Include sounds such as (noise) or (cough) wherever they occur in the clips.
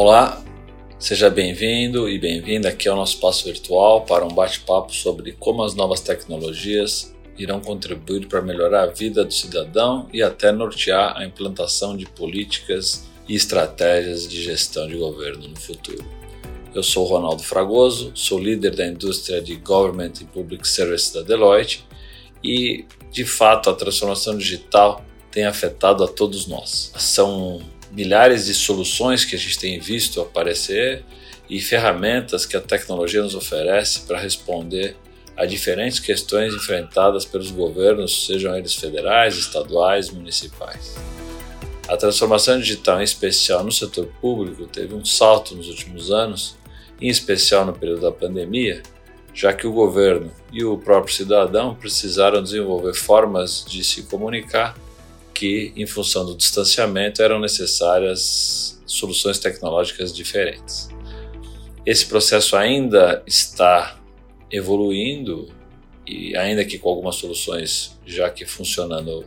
Olá, seja bem-vindo e bem-vinda aqui ao nosso espaço virtual para um bate-papo sobre como as novas tecnologias irão contribuir para melhorar a vida do cidadão e até nortear a implantação de políticas e estratégias de gestão de governo no futuro. Eu sou Ronaldo Fragoso, sou líder da indústria de Government and Public Service da Deloitte e, de fato, a transformação digital tem afetado a todos nós. São milhares de soluções que a gente tem visto aparecer e ferramentas que a tecnologia nos oferece para responder a diferentes questões enfrentadas pelos governos, sejam eles federais, estaduais, municipais. A transformação digital, em especial no setor público, teve um salto nos últimos anos, em especial no período da pandemia, já que o governo e o próprio cidadão precisaram desenvolver formas de se comunicar que, em função do distanciamento, eram necessárias soluções tecnológicas diferentes. Esse processo ainda está evoluindo e ainda que com algumas soluções já que funcionando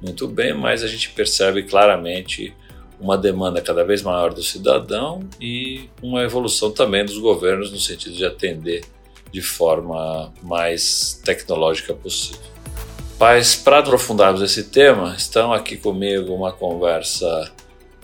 muito bem, mas a gente percebe claramente uma demanda cada vez maior do cidadão e uma evolução também dos governos no sentido de atender de forma mais tecnológica possível. Mas para aprofundarmos esse tema, estão aqui comigo uma conversa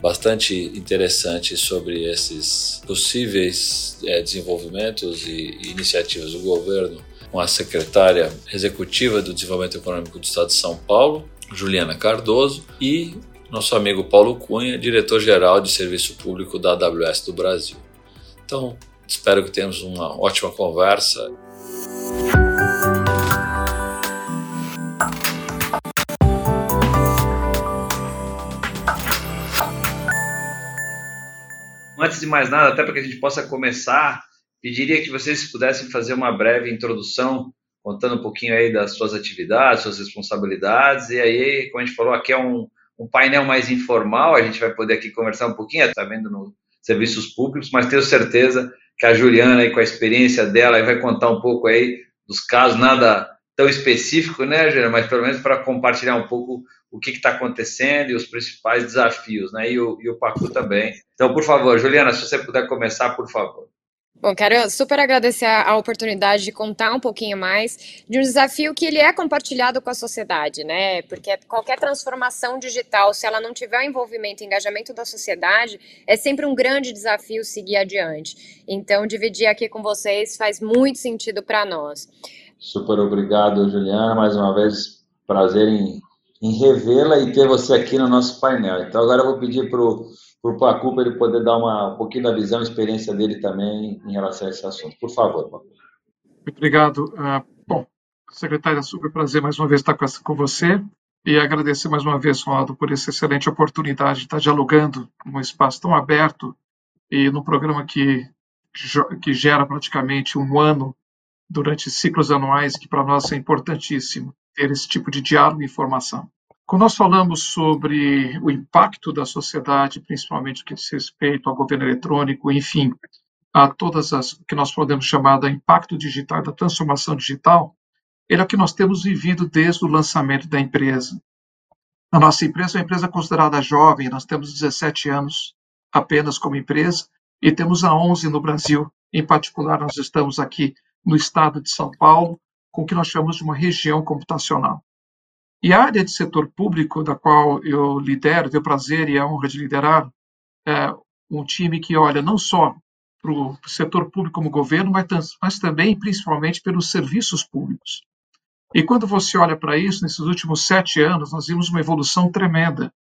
bastante interessante sobre esses possíveis é, desenvolvimentos e iniciativas do governo com a secretária executiva do Desenvolvimento Econômico do Estado de São Paulo, Juliana Cardoso, e nosso amigo Paulo Cunha, diretor-geral de Serviço Público da AWS do Brasil. Então, espero que tenhamos uma ótima conversa. Antes de mais nada, até para que a gente possa começar, pediria que vocês pudessem fazer uma breve introdução, contando um pouquinho aí das suas atividades, suas responsabilidades, e aí, como a gente falou, aqui é um, um painel mais informal, a gente vai poder aqui conversar um pouquinho, está vendo no serviços públicos, mas tenho certeza que a Juliana, aí, com a experiência dela, vai contar um pouco aí dos casos, nada tão específico, né, Juliana, mas pelo menos para compartilhar um pouco o que está acontecendo e os principais desafios, né? E o, e o Pacu também. Então, por favor, Juliana, se você puder começar, por favor. Bom, quero super agradecer a oportunidade de contar um pouquinho mais de um desafio que ele é compartilhado com a sociedade, né? Porque qualquer transformação digital, se ela não tiver o envolvimento e engajamento da sociedade, é sempre um grande desafio seguir adiante. Então, dividir aqui com vocês faz muito sentido para nós. Super obrigado, Juliana. Mais uma vez, prazer em em revê-la e ter você aqui no nosso painel. Então, agora eu vou pedir para o Pacu para ele poder dar uma, um pouquinho da visão e experiência dele também em relação a esse assunto. Por favor, Pacu. Muito obrigado. Uh, bom, secretária, super prazer mais uma vez estar com, com você e agradecer mais uma vez, Ronaldo, por essa excelente oportunidade de estar dialogando num espaço tão aberto e num programa que, que gera praticamente um ano durante ciclos anuais, que para nós é importantíssimo ter esse tipo de diálogo e informação. Quando nós falamos sobre o impacto da sociedade, principalmente que diz respeito ao governo eletrônico, enfim, a todas as que nós podemos chamar de impacto digital, da transformação digital, ele é o que nós temos vivido desde o lançamento da empresa. A nossa empresa é uma empresa considerada jovem, nós temos 17 anos apenas como empresa e temos a 11 no Brasil. Em particular, nós estamos aqui no estado de São Paulo, com o que nós chamamos de uma região computacional. E a área de setor público, da qual eu lidero, tenho o prazer e a honra de liderar, é um time que olha não só para o setor público como governo, mas, mas também, principalmente, pelos serviços públicos. E quando você olha para isso, nesses últimos sete anos, nós vimos uma evolução tremenda.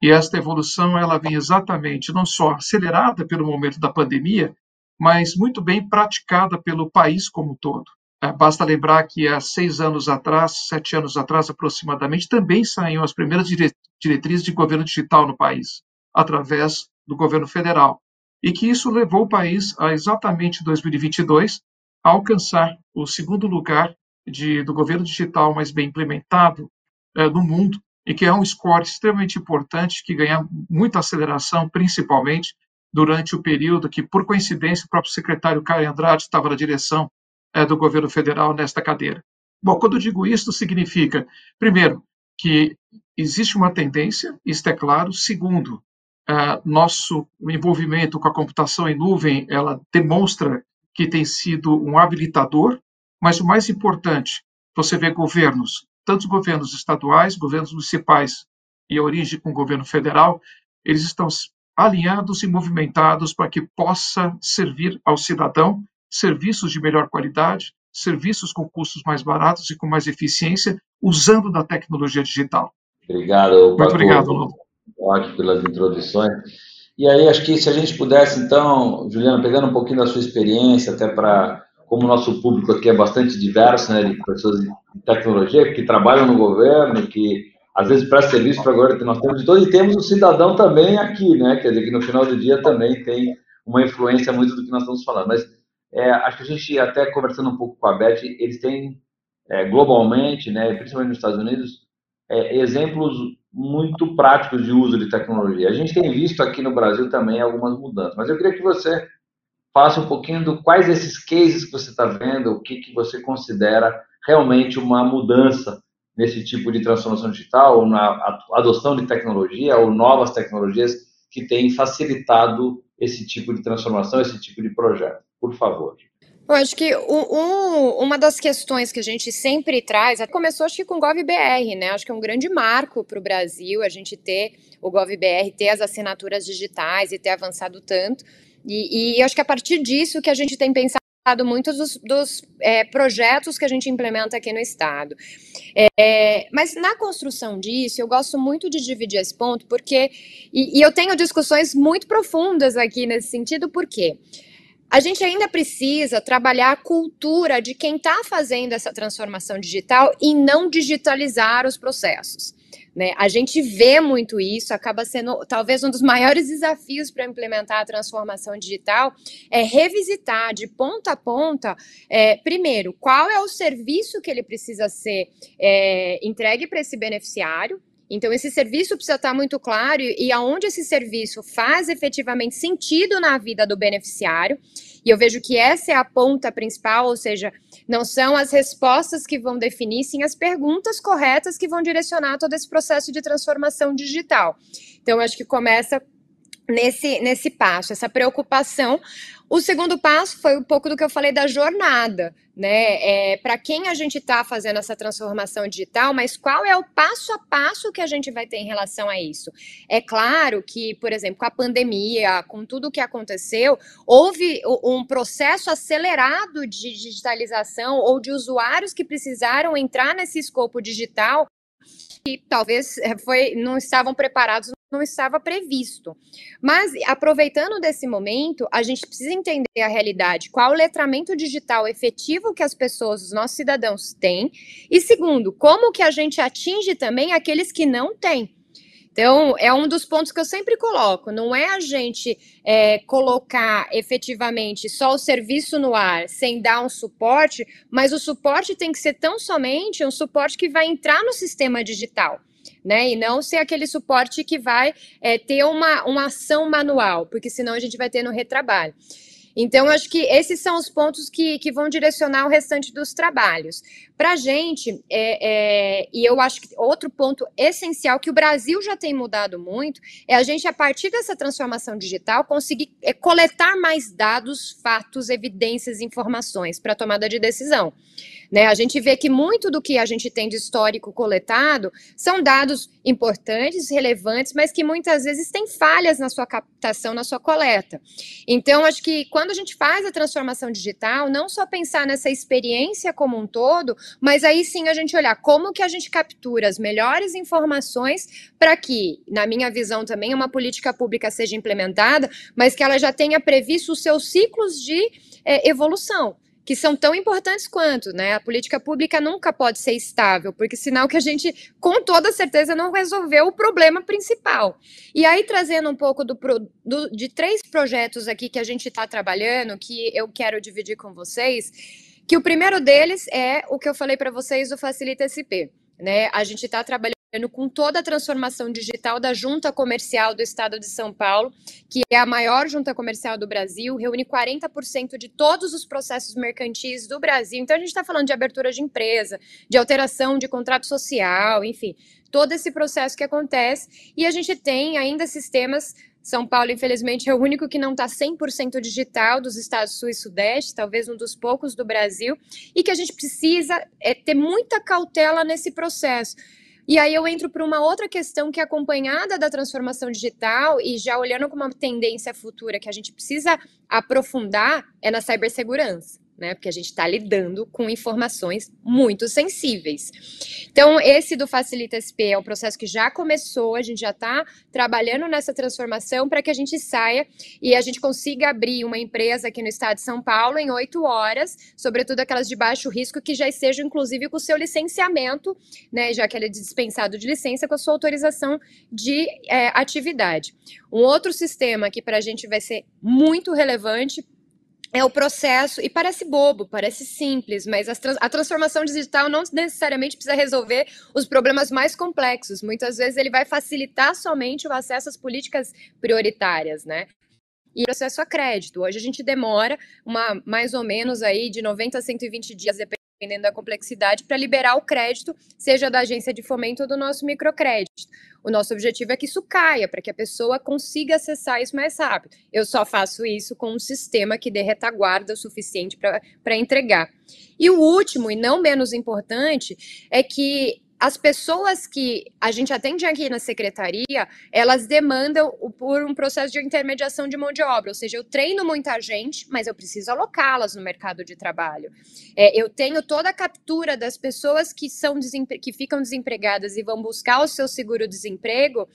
E esta evolução ela vem exatamente não só acelerada pelo momento da pandemia, mas muito bem praticada pelo país como um todo. É, basta lembrar que há seis anos atrás, sete anos atrás aproximadamente, também saíram as primeiras diretrizes de governo digital no país, através do governo federal. E que isso levou o país a exatamente 2022 a alcançar o segundo lugar de, do governo digital mais bem implementado é, no mundo, e que é um score extremamente importante, que ganha muita aceleração, principalmente durante o período que, por coincidência, o próprio secretário Caio Andrade estava na direção é, do governo federal nesta cadeira. Bom, quando eu digo isso, significa, primeiro, que existe uma tendência, isto é claro. Segundo, uh, nosso envolvimento com a computação em nuvem, ela demonstra que tem sido um habilitador, mas o mais importante, você vê governos, tanto governos estaduais, governos municipais e a origem com o governo federal, eles estão alinhados e movimentados para que possa servir ao cidadão serviços de melhor qualidade, serviços com custos mais baratos e com mais eficiência, usando da tecnologia digital. Obrigado. Muito Paco. obrigado, Lula. Ótimo pelas introduções. E aí, acho que se a gente pudesse, então, Juliana, pegando um pouquinho da sua experiência, até para, como o nosso público aqui é bastante diverso, né, de pessoas de tecnologia que trabalham no governo, que às vezes presta serviço para agora que nós temos de todo, e temos o cidadão também aqui, né, quer dizer, que no final do dia também tem uma influência muito do que nós estamos falando. Mas é, acho que a gente, até conversando um pouco com a Beth, eles têm é, globalmente, né, principalmente nos Estados Unidos, é, exemplos muito práticos de uso de tecnologia. A gente tem visto aqui no Brasil também algumas mudanças, mas eu queria que você falasse um pouquinho do quais esses cases que você está vendo, o que, que você considera realmente uma mudança nesse tipo de transformação digital, ou na adoção de tecnologia, ou novas tecnologias que têm facilitado esse tipo de transformação, esse tipo de projeto. Por favor. Eu acho que um, uma das questões que a gente sempre traz, começou acho que com o GovBR, né? Acho que é um grande marco para o Brasil a gente ter o GovBR, ter as assinaturas digitais e ter avançado tanto. E, e acho que a partir disso que a gente tem pensado muitos dos, dos é, projetos que a gente implementa aqui no estado. É, mas na construção disso, eu gosto muito de dividir esse ponto, porque. E, e eu tenho discussões muito profundas aqui nesse sentido, porque? A gente ainda precisa trabalhar a cultura de quem está fazendo essa transformação digital e não digitalizar os processos. Né? A gente vê muito isso, acaba sendo talvez um dos maiores desafios para implementar a transformação digital, é revisitar de ponta a ponta, é, primeiro, qual é o serviço que ele precisa ser é, entregue para esse beneficiário, então, esse serviço precisa estar muito claro e aonde esse serviço faz efetivamente sentido na vida do beneficiário. E eu vejo que essa é a ponta principal, ou seja, não são as respostas que vão definir, sim as perguntas corretas que vão direcionar todo esse processo de transformação digital. Então, acho que começa nesse, nesse passo, essa preocupação. O segundo passo foi um pouco do que eu falei da jornada, né? É, Para quem a gente está fazendo essa transformação digital, mas qual é o passo a passo que a gente vai ter em relação a isso? É claro que, por exemplo, com a pandemia, com tudo o que aconteceu, houve um processo acelerado de digitalização ou de usuários que precisaram entrar nesse escopo digital que talvez eh, foi, não estavam preparados não estava previsto. Mas, aproveitando desse momento, a gente precisa entender a realidade, qual o letramento digital efetivo que as pessoas, os nossos cidadãos têm, e segundo, como que a gente atinge também aqueles que não têm. Então, é um dos pontos que eu sempre coloco. Não é a gente é, colocar efetivamente só o serviço no ar sem dar um suporte, mas o suporte tem que ser tão somente um suporte que vai entrar no sistema digital né? E não ser aquele suporte que vai é, ter uma, uma ação manual, porque senão a gente vai ter no retrabalho. Então, acho que esses são os pontos que, que vão direcionar o restante dos trabalhos. Para a gente, é, é, e eu acho que outro ponto essencial que o Brasil já tem mudado muito é a gente, a partir dessa transformação digital, conseguir é, coletar mais dados, fatos, evidências, informações para tomada de decisão. Né? A gente vê que muito do que a gente tem de histórico coletado são dados importantes, relevantes, mas que muitas vezes têm falhas na sua captação, na sua coleta. Então, acho que quando a gente faz a transformação digital, não só pensar nessa experiência como um todo, mas aí sim a gente olhar como que a gente captura as melhores informações para que, na minha visão também, uma política pública seja implementada, mas que ela já tenha previsto os seus ciclos de é, evolução que são tão importantes quanto, né? A política pública nunca pode ser estável, porque sinal que a gente, com toda certeza, não resolveu o problema principal. E aí, trazendo um pouco do, do de três projetos aqui que a gente está trabalhando, que eu quero dividir com vocês, que o primeiro deles é o que eu falei para vocês do Facilita SP. Né? A gente está trabalhando com toda a transformação digital da Junta Comercial do Estado de São Paulo, que é a maior junta comercial do Brasil, reúne 40% de todos os processos mercantis do Brasil. Então, a gente está falando de abertura de empresa, de alteração de contrato social, enfim, todo esse processo que acontece. E a gente tem ainda sistemas São Paulo, infelizmente, é o único que não está 100% digital dos estados sul e sudeste, talvez um dos poucos do Brasil, e que a gente precisa é, ter muita cautela nesse processo. E aí eu entro para uma outra questão que é acompanhada da transformação digital e já olhando como uma tendência futura que a gente precisa aprofundar é na cibersegurança né? Porque a gente está lidando com informações muito sensíveis. Então, esse do Facilita SP é um processo que já começou, a gente já está trabalhando nessa transformação para que a gente saia e a gente consiga abrir uma empresa aqui no estado de São Paulo em oito horas, sobretudo aquelas de baixo risco, que já estejam, inclusive, com o seu licenciamento, né? Já que ele é dispensado de licença, com a sua autorização de é, atividade. Um outro sistema que para a gente vai ser muito relevante é o processo, e parece bobo, parece simples, mas a, a, transformação digital não necessariamente precisa resolver os problemas mais complexos. Muitas vezes ele vai facilitar somente o acesso às políticas prioritárias, né? E processo a crédito. Hoje a gente demora uma, mais ou menos aí de 90 a 120 dias, dependendo da complexidade, para liberar o crédito, seja da agência de fomento ou do nosso microcrédito. O nosso objetivo é que isso caia, para que a pessoa consiga acessar isso mais rápido. Eu só faço isso com um sistema que dê retaguarda o suficiente para entregar. E o último, e não menos importante, é que as pessoas que a gente atende aqui na secretaria, elas demandam por um processo de intermediação de mão de obra, ou seja, eu treino muita gente, mas eu preciso alocá-las no mercado de trabalho. É, eu tenho toda a captura das pessoas que são que ficam desempregadas e vão buscar o seu seguro-desemprego,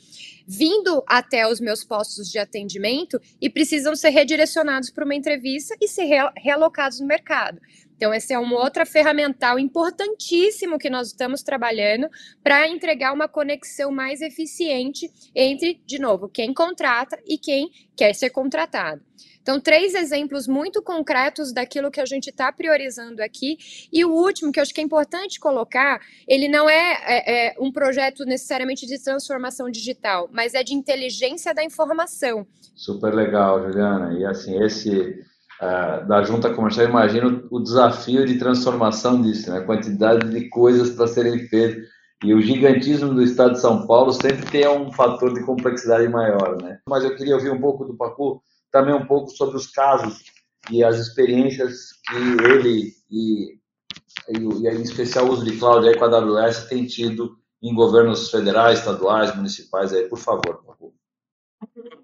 vindo até os meus postos de atendimento e precisam ser redirecionados para uma entrevista e ser realocados no mercado. Então, esse é um outra ferramental importantíssimo que nós estamos trabalhando para entregar uma conexão mais eficiente entre, de novo, quem contrata e quem quer ser contratado. Então, três exemplos muito concretos daquilo que a gente está priorizando aqui. E o último, que eu acho que é importante colocar, ele não é, é, é um projeto necessariamente de transformação digital, mas é de inteligência da informação. Super legal, Juliana. E assim, esse uh, da junta comercial, imagino o desafio de transformação disso, né? a quantidade de coisas para serem feitas. E o gigantismo do estado de São Paulo sempre tem um fator de complexidade maior. Né? Mas eu queria ouvir um pouco do Pacu, também um pouco sobre os casos e as experiências que ele e, e, e em especial o uso de cloud com a AWS tem tido em governos federais, estaduais, municipais. Aí, por favor.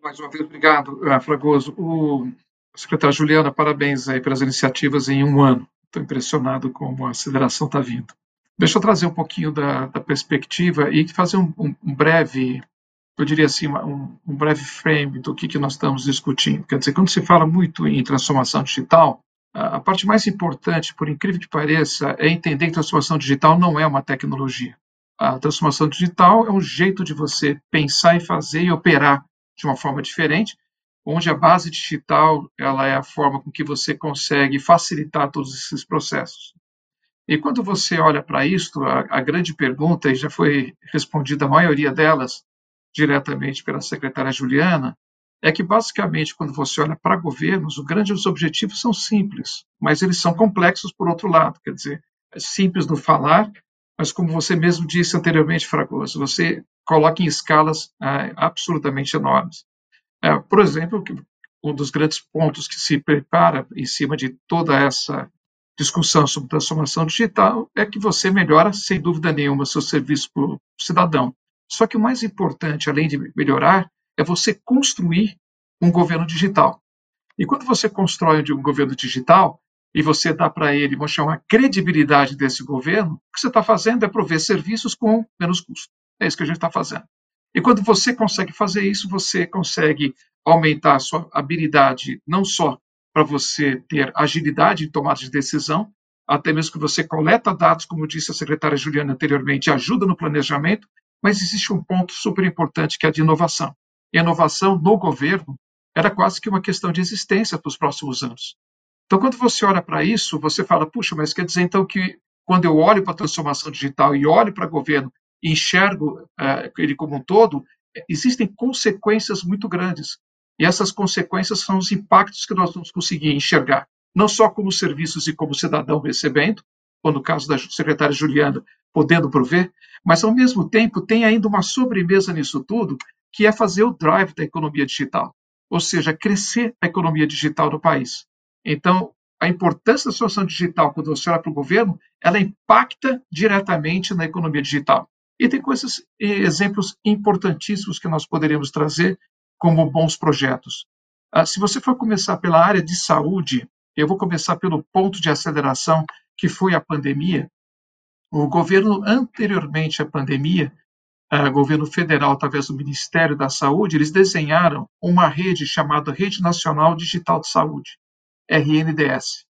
Mais uma vez, obrigado, eh, Fragoso. O, Secretária Juliana, parabéns aí pelas iniciativas em um ano. Estou impressionado como a aceleração está vindo. Deixa eu trazer um pouquinho da, da perspectiva e fazer um, um, breve, eu diria assim, um, um breve frame do que, que nós estamos discutindo. Quer dizer, quando se fala muito em transformação digital, a parte mais importante, por incrível que pareça, é entender que transformação digital não é uma tecnologia. A transformação digital é um jeito de você pensar e fazer e operar de uma forma diferente, onde a base digital ela é a forma com que você consegue facilitar todos esses processos. E quando você olha para isso, a, a, grande pergunta, e já foi respondida a maioria delas diretamente pela secretária Juliana, é que basicamente quando você olha para governos, os grandes objetivos são simples, mas eles são complexos por outro lado, quer dizer, é simples no falar, mas como você mesmo disse anteriormente, Fragoso, você coloca em escalas é, absolutamente enormes. É, por exemplo, um dos grandes pontos que se prepara em cima de toda essa discussão sobre transformação digital é que você melhora, sem dúvida nenhuma, seu serviço para o cidadão. Só que o mais importante, além de melhorar, é você construir um governo digital. E quando você constrói um governo digital e você dá para ele, vamos chamar, a credibilidade desse governo, o que você está fazendo é prover serviços com menos custo. É isso que a gente está fazendo. E quando você consegue fazer isso, você consegue aumentar a sua habilidade, não só para você ter agilidade em tomada de decisão, até mesmo que você coleta dados, como disse a secretária Juliana anteriormente, ajuda no planejamento, mas existe um ponto super importante que é a de inovação. E a inovação no governo era quase que uma questão de existência para os próximos anos. Então, quando você olha para isso, você fala, puxa, mas quer dizer então que quando eu olho para a transformação digital e olho para o governo enxergo uh, ele como um todo, existem consequências muito grandes. E essas consequências são os impactos que nós vamos conseguir enxergar, não só como serviços e como cidadão recebendo, ou no caso da secretária Juliana, podendo prover, mas ao mesmo tempo tem ainda uma sobremesa nisso tudo, que é fazer o drive da economia digital, ou seja, crescer a economia digital do país. Então, a importância da solução digital, quando você olha para o governo, ela impacta diretamente na economia digital. E tem coisas, exemplos importantíssimos que nós poderíamos trazer como bons projetos. Ah, se você for começar pela área de saúde, eu vou começar pelo ponto de aceleração que foi a pandemia. O governo anteriormente à pandemia, o governo federal, através do Ministério da Saúde, eles desenharam uma rede chamada Rede Nacional Digital de Saúde, RNDS.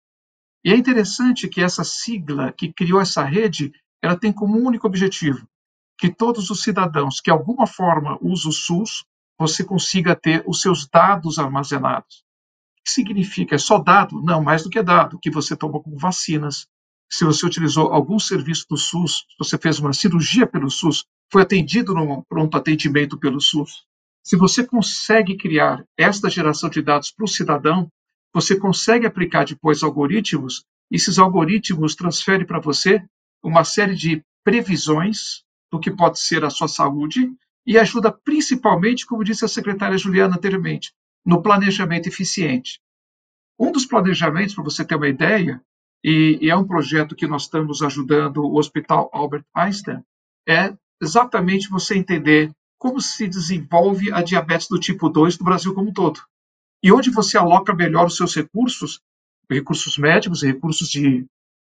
E é interessante que essa sigla que criou essa rede, ela tem como único objetivo que todos os cidadãos que de alguma forma usam o SUS, você consiga ter os seus dados armazenados. O que significa? É só dado? Não, mais do que dado, que você tomou como vacinas, se você utilizou algum serviço do SUS, se você fez uma cirurgia pelo SUS, foi atendido num pronto atendimento pelo SUS. Se você consegue criar esta geração de dados para o cidadão, você consegue aplicar depois algoritmos, e esses algoritmos transferem para você uma série de previsões do que pode ser a sua saúde e ajuda principalmente, como disse a secretária Juliana anteriormente, no planejamento eficiente. Um dos planejamentos, para você ter uma ideia, e, e, é um projeto que nós estamos ajudando o Hospital Albert Einstein, é exatamente você entender como se desenvolve a diabetes do tipo 2 no Brasil como um todo. E onde você aloca melhor os seus recursos, recursos médicos recursos de,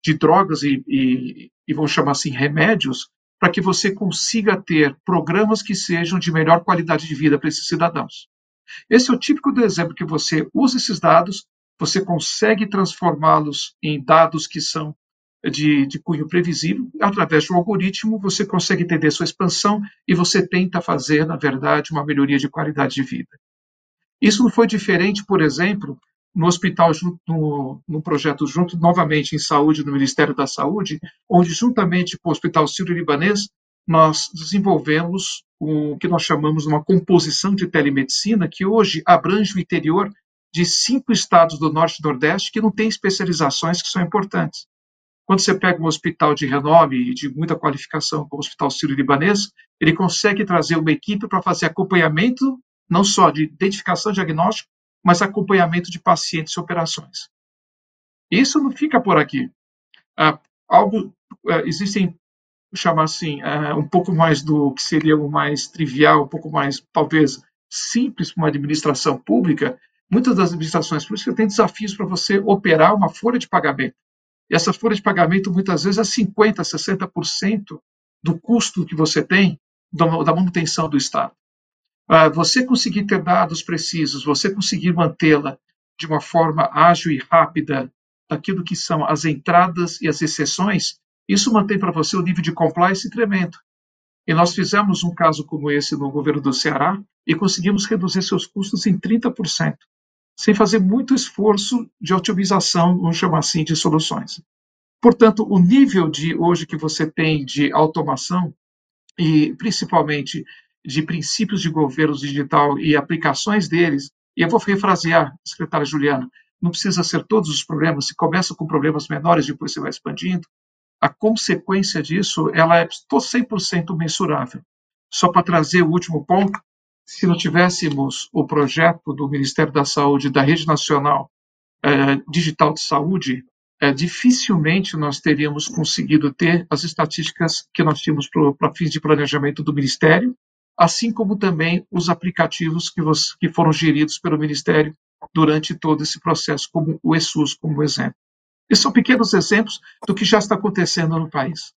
de drogas e, e, e chamar assim, remédios, para que você consiga ter programas que sejam de melhor qualidade de vida para esses cidadãos. Esse é o típico do exemplo que você usa esses dados, você consegue transformá-los em dados que são de, de cunho previsível, através de um algoritmo você consegue entender sua expansão e você tenta fazer, na verdade, uma melhoria de qualidade de vida. Isso não foi diferente, por exemplo, no hospital, no, no projeto junto, novamente em saúde, no Ministério da Saúde, onde, juntamente com o Hospital Sírio-Libanês, nós desenvolvemos o que nós chamamos de uma composição de telemedicina, que hoje abrange o interior de cinco estados do Norte e Nordeste que não têm especializações que são importantes. Quando você pega um hospital de renome e de muita qualificação, como o Hospital Sírio-Libanês, ele consegue trazer uma equipe para fazer acompanhamento, não só de identificação diagnóstico, mas acompanhamento de pacientes e operações. Isso não fica por aqui. Ah, algo, ah, existem, chamar assim, ah, um pouco mais do que seria o mais trivial, um pouco mais, talvez, simples para uma administração pública. Muitas das administrações públicas têm desafios para você operar uma folha de pagamento. E essa folha de pagamento, muitas vezes, é 50%, 60% do custo que você tem da manutenção do Estado. Ah, você conseguir ter dados precisos, você conseguir mantê-la de uma forma ágil e rápida daquilo que são as entradas e as exceções, isso mantém para você o nível de compliance tremendo. E nós fizemos um caso como esse no governo do Ceará e conseguimos reduzir seus custos em 30%, sem fazer muito esforço de otimização, vamos chamar assim, de soluções. Portanto, o nível de hoje que você tem de automação e principalmente de princípios de governo digital e aplicações deles, e eu vou refrasear, secretária Juliana, não precisa ser todos os problemas, se começa com problemas menores, depois você vai expandindo, a consequência disso ela é 100% mensurável. Só para trazer o último ponto, se não tivéssemos o projeto do Ministério da Saúde, da Rede Nacional eh, Digital de Saúde, eh, dificilmente nós teríamos conseguido ter as estatísticas que nós tínhamos para fins de planejamento do Ministério assim como também os aplicativos que, você, que foram geridos pelo Ministério durante todo esse processo, como o ESUS, como exemplo. Esses são pequenos exemplos do que já está acontecendo no país.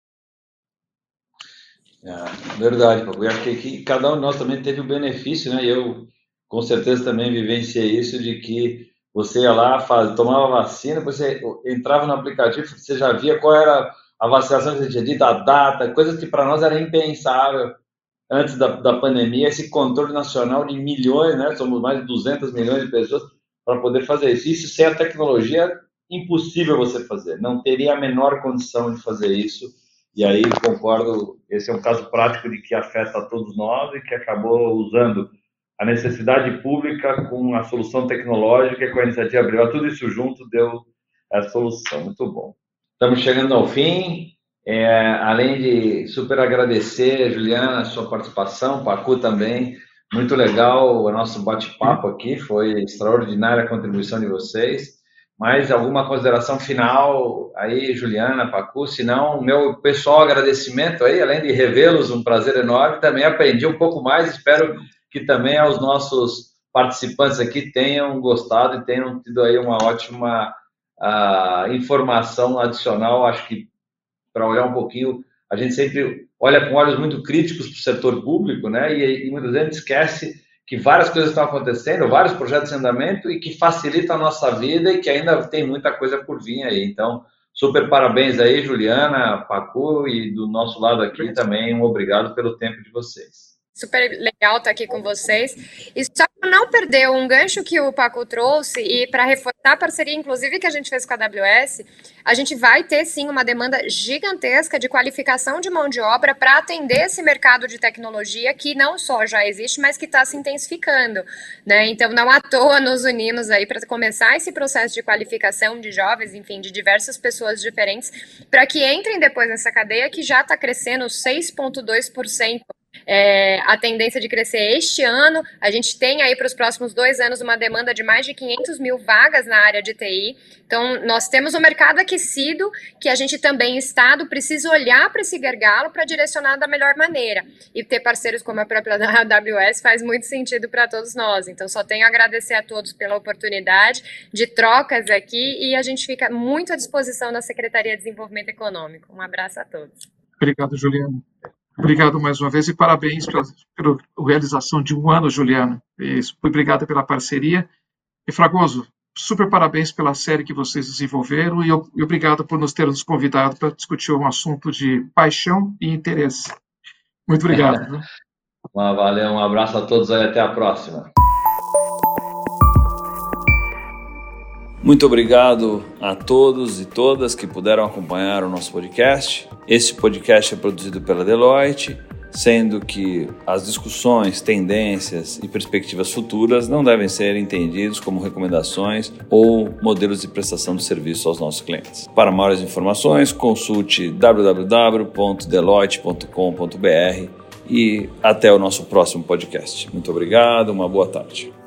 É, verdade. Eu acho que cada um de nós também teve o benefício, né? Eu, com certeza, também vivenciei isso de que você ia lá, faz, tomava vacina, você entrava no aplicativo, você já via qual era a vacinação que você tinha dito, a data, coisas que para nós era impensável antes da, da pandemia, esse controle nacional de milhões, né? Somos mais de 200 milhões de pessoas para poder fazer isso. Isso sem a tecnologia impossível você fazer. Não teria a menor condição de fazer isso. E aí concordo, esse é um caso prático de que afeta a todos nós e que acabou usando a necessidade pública com a solução tecnológica, com a iniciativa privada, tudo isso junto deu a solução. Muito bom. Estamos chegando ao fim. É, além de super agradecer, Juliana, a sua participação, Pacu também, Muito legal o nosso bate-papo aqui, foi extraordinária a contribuição de vocês. Mais alguma consideração final aí, Juliana, Pacu? Se não, meu pessoal agradecimento aí, além de revê-los, um prazer enorme. Também aprendi um pouco mais, espero que também aos nossos participantes aqui tenham gostado e tenham tido aí uma ótima uh, informação adicional. Acho que para olhar um pouquinho, a gente sempre olha com olhos muito críticos para o setor público, né? E, e muitas vezes a gente esquece que várias coisas estão acontecendo, vários projetos em andamento e que facilitam a nossa vida e que ainda tem muita coisa por vir aí. Então, super parabéns aí, Juliana, Pacu e do nosso lado aqui também um obrigado pelo tempo de vocês. Super legal estar aqui com vocês. E só para não perder um gancho que o Paco trouxe e para reforçar a parceria, inclusive, que a gente fez com a AWS, a gente vai ter sim uma demanda gigantesca de qualificação de mão de obra para atender esse mercado de tecnologia que não só já existe, mas que está se intensificando. Né? Então, não à toa nos unimos aí para começar esse processo de qualificação de jovens, enfim, de diversas pessoas diferentes, para que entrem depois nessa cadeia que já está crescendo 6,2% é, a tendência de crescer este ano. A gente tem aí para os próximos dois anos uma demanda de mais de 500 mil vagas na área de TI. Então, nós temos um mercado aquecido que a gente também, Estado, precisa olhar para esse gargalo para direcionar da melhor maneira. E ter parceiros como a própria (laughs) AWS faz muito sentido para todos nós. Então, só tenho a agradecer a todos pela oportunidade de trocas aqui e a gente fica muito à disposição da Secretaria de Desenvolvimento Econômico. Um abraço a todos. Obrigado, Juliana. Obrigado mais uma vez e parabéns pela, pela realização de um ano, Juliana. E obrigado pela parceria. E Fragoso, super parabéns pela série que vocês desenvolveram e, e obrigado por nos ter nos convidado para discutir um assunto de paixão e interesse. Muito obrigado. (laughs) Valeu, um abraço a todos e até a próxima. Muito obrigado a todos e todas que puderam acompanhar o nosso podcast. Este podcast é produzido pela Deloitte, sendo que as discussões, tendências e perspectivas futuras não devem ser entendidos como recomendações ou modelos de prestação de serviço aos nossos clientes. Para maiores informações, consulte www.deloitte.com.br e até o nosso próximo podcast. Muito obrigado, uma boa tarde.